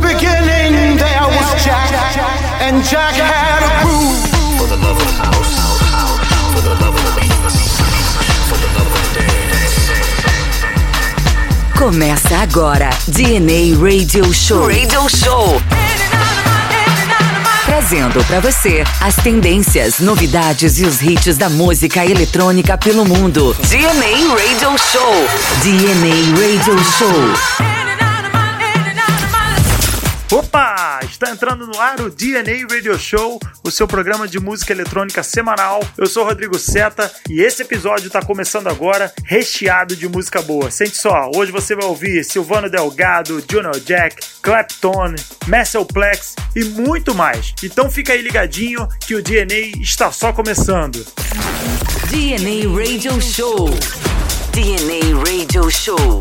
beginning there was Jack, and Jack had a For the love of house, for the love of for the love of Começa agora DNA Radio Show. Radio Show. Trazendo para você as tendências, novidades e os hits da música eletrônica pelo mundo. DNA Radio Show. DNA Radio Show. Opa! Está entrando no ar o DNA Radio Show, o seu programa de música eletrônica semanal. Eu sou Rodrigo Seta e esse episódio está começando agora, recheado de música boa. Sente só, hoje você vai ouvir Silvano Delgado, Juno Jack, Clapton, Messelplex e muito mais. Então fica aí ligadinho que o DNA está só começando. DNA Radio Show. DNA Radio Show.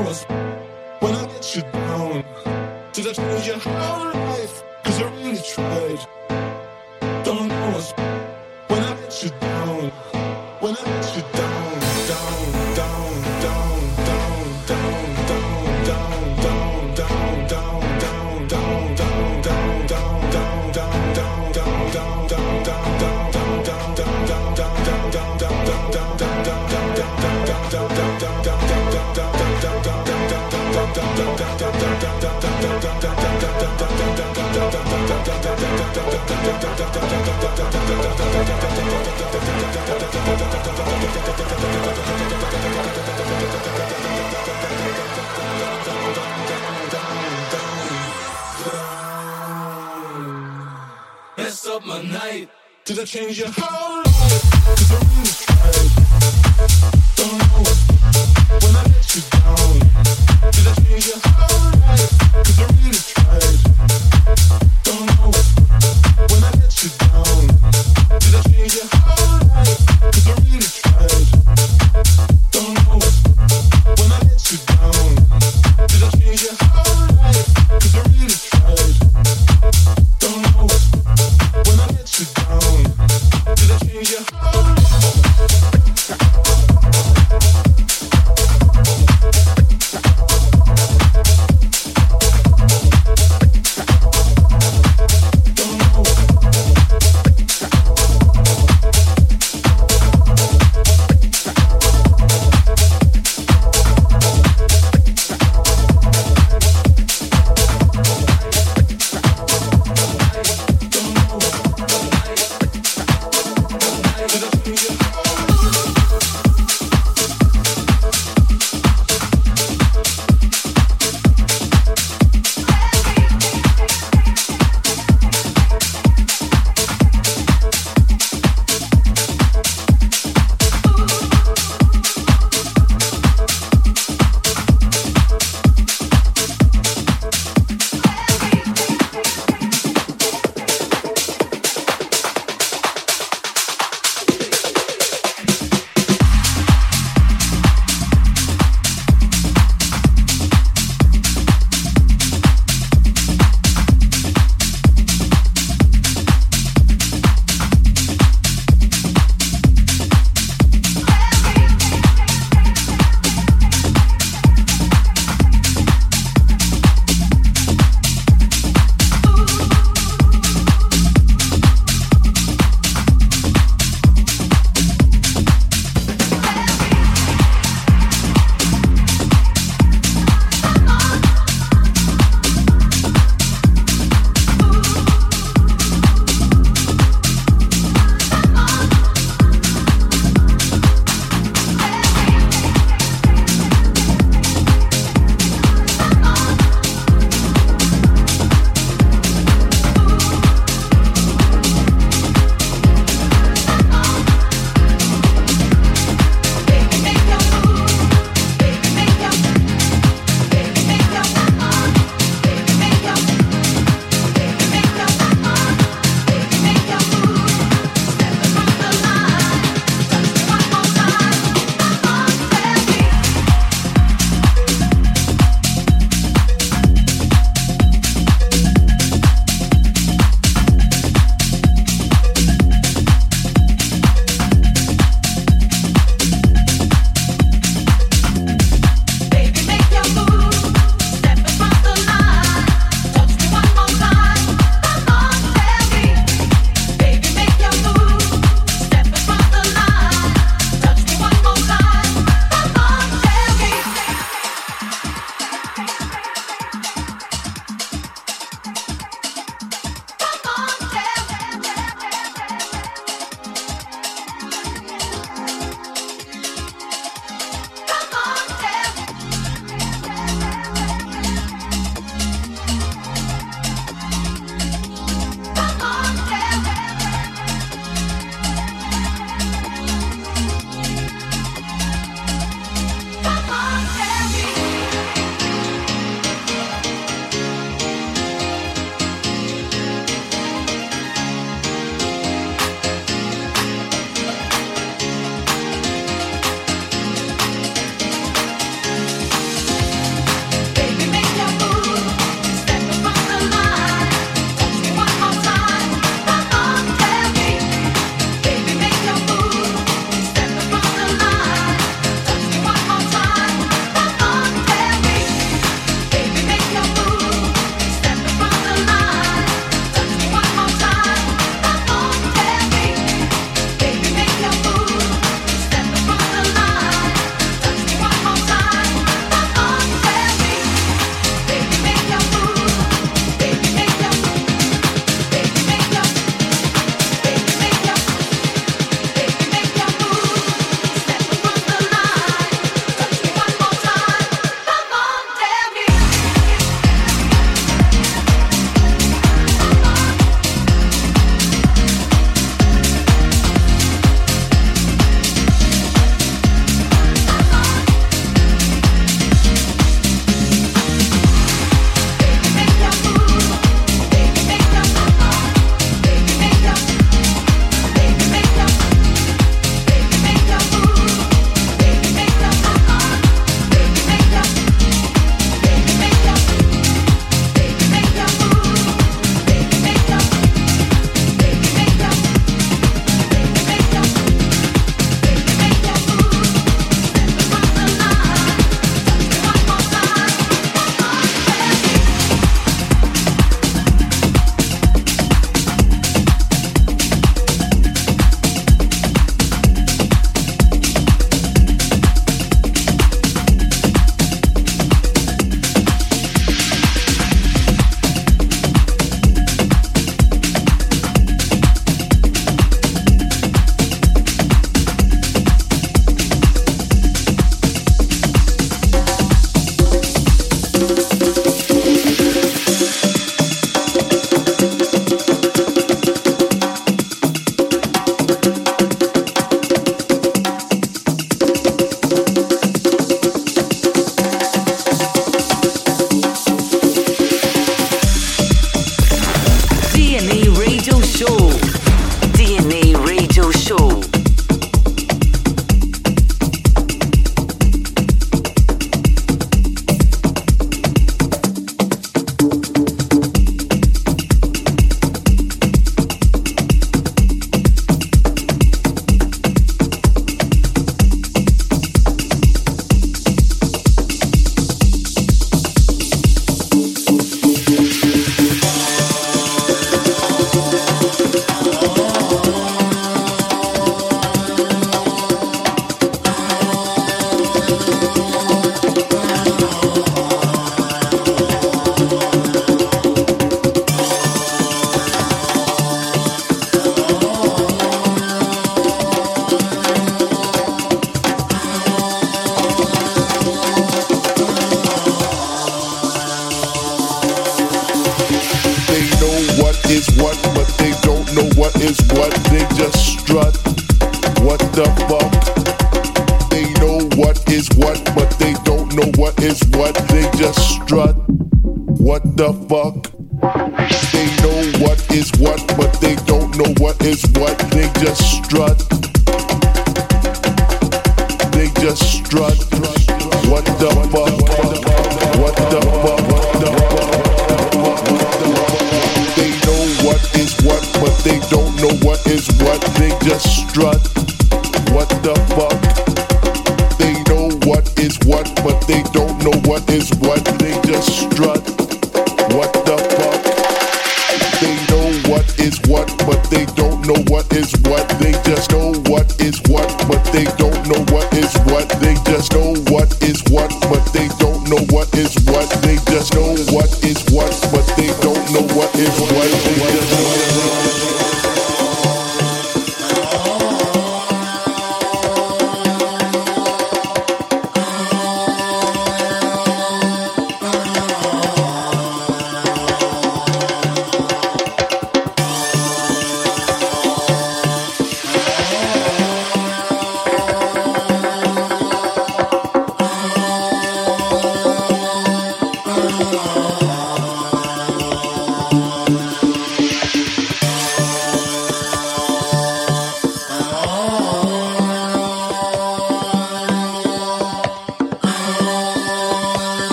promise when I get you down. Did I tell you how life? Cause I really tried. Don't know us when I get you down. When I get you down. Mess up my night Did I change your whole life.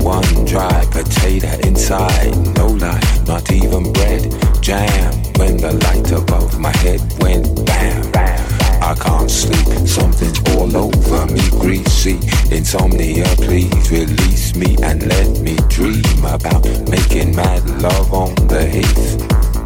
One dry potato inside, no life, not even bread. Jam when the light above my head went bam. I can't sleep, something's all over me, greasy. Insomnia, please release me and let me dream about making mad love on the heath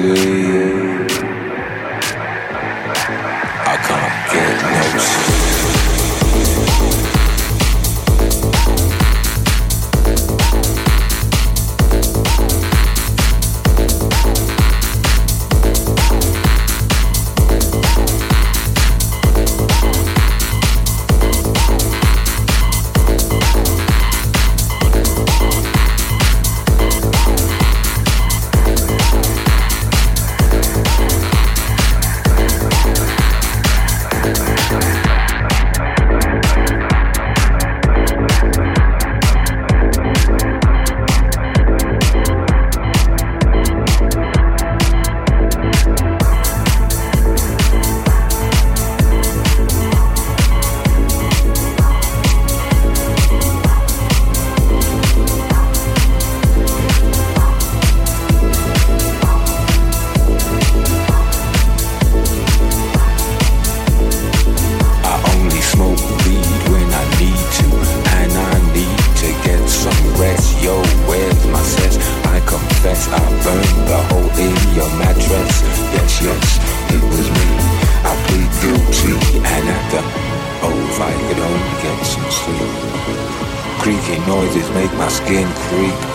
me. I can't get no sleep. Three. week.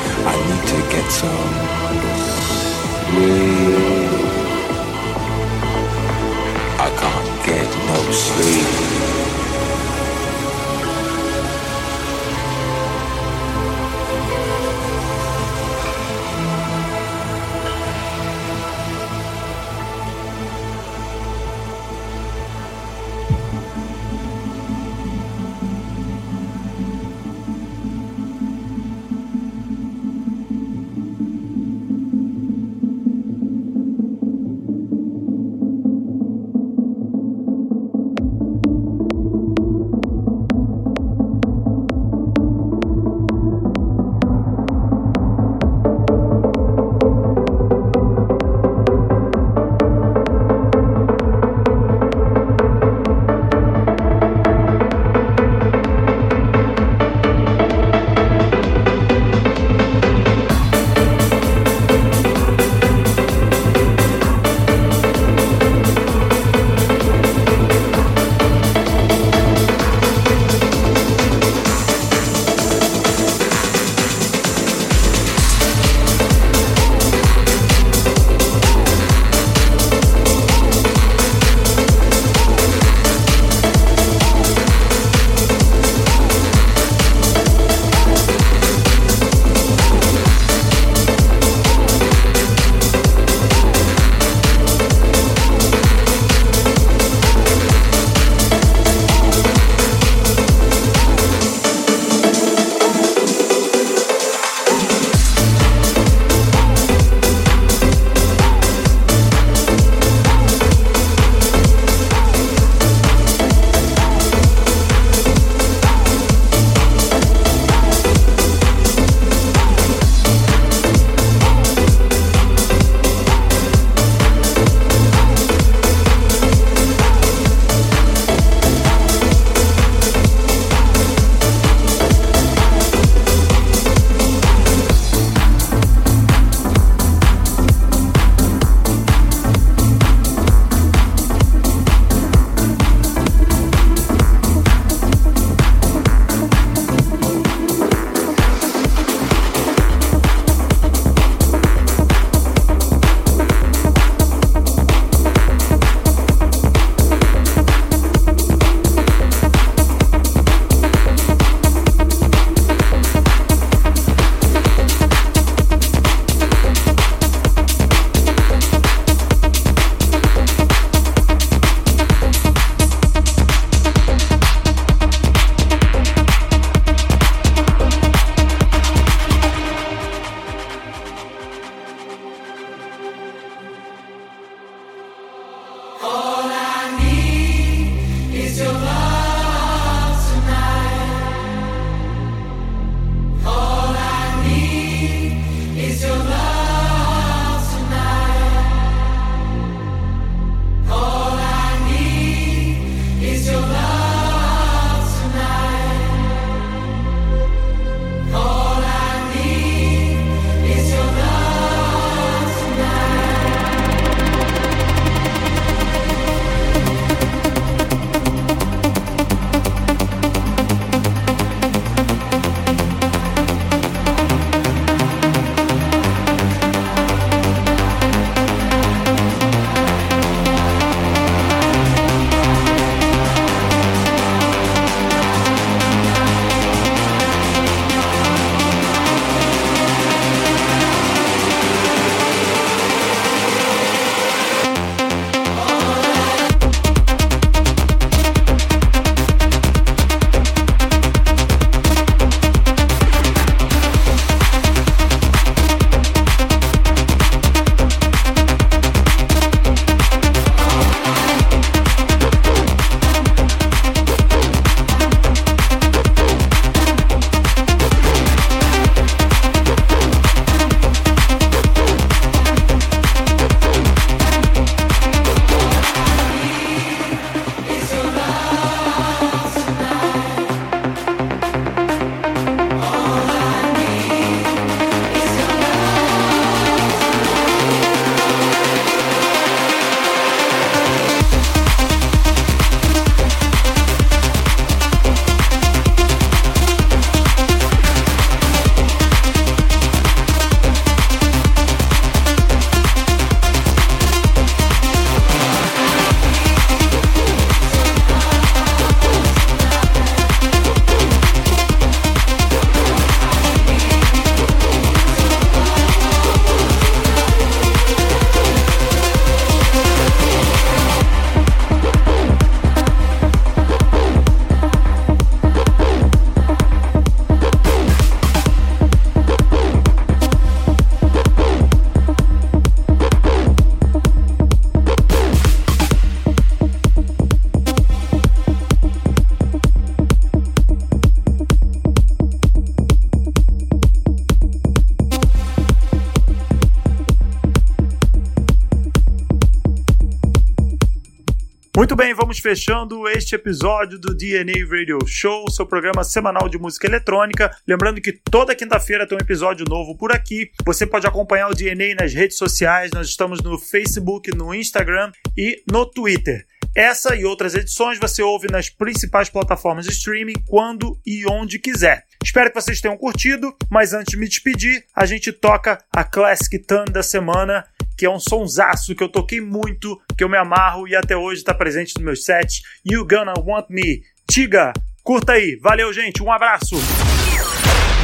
fechando este episódio do DNA Radio Show, seu programa semanal de música eletrônica. Lembrando que toda quinta-feira tem um episódio novo por aqui. Você pode acompanhar o DNA nas redes sociais. Nós estamos no Facebook, no Instagram e no Twitter. Essa e outras edições você ouve nas principais plataformas de streaming quando e onde quiser. Espero que vocês tenham curtido, mas antes de me despedir, a gente toca a Classic Tan da semana que é um sonsaço que eu toquei muito, que eu me amarro e até hoje está presente nos meus set. You Gonna Want Me, Tiga, curta aí. Valeu, gente, um abraço.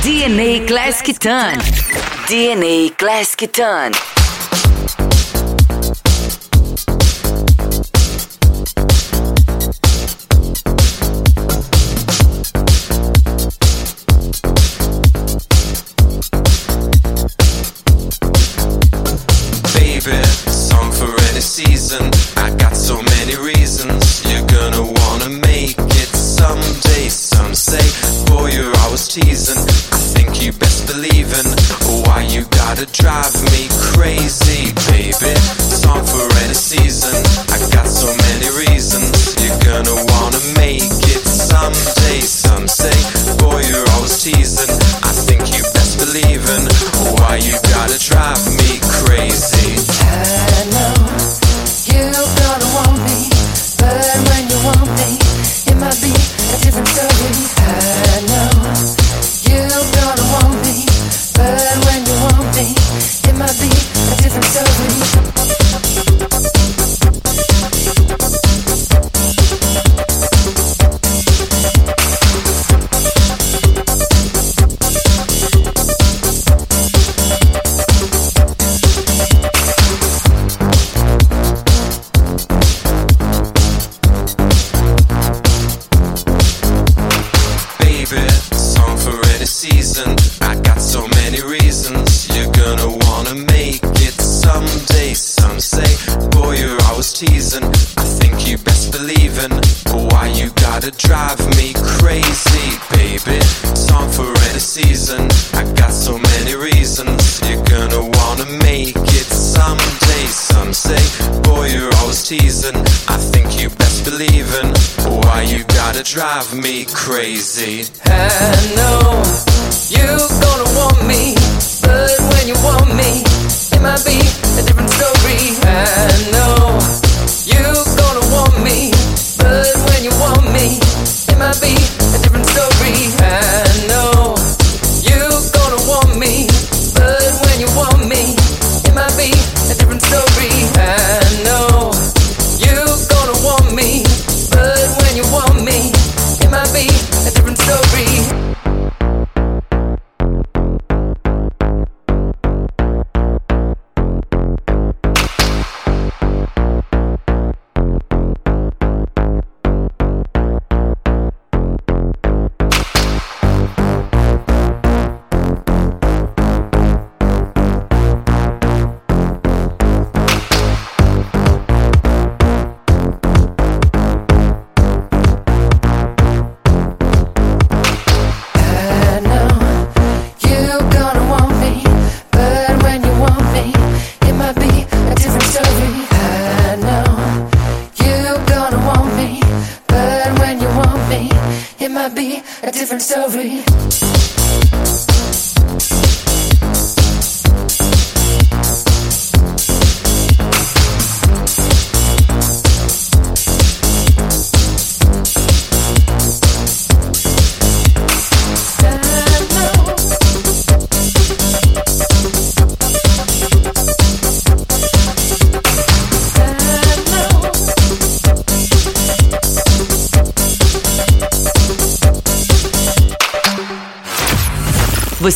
DNA Classic Tan. DNA Classic Tan. favorite song for any season. I got so many reasons you're gonna wanna make it someday. Some say, boy, you're always teasing. I think you best believe in why you gotta drive me crazy, baby. Song for any season. I got so many reasons you're gonna wanna make it someday. Some say, boy, you're always teasing. I think you best believe in why you gotta drive me crazy. I love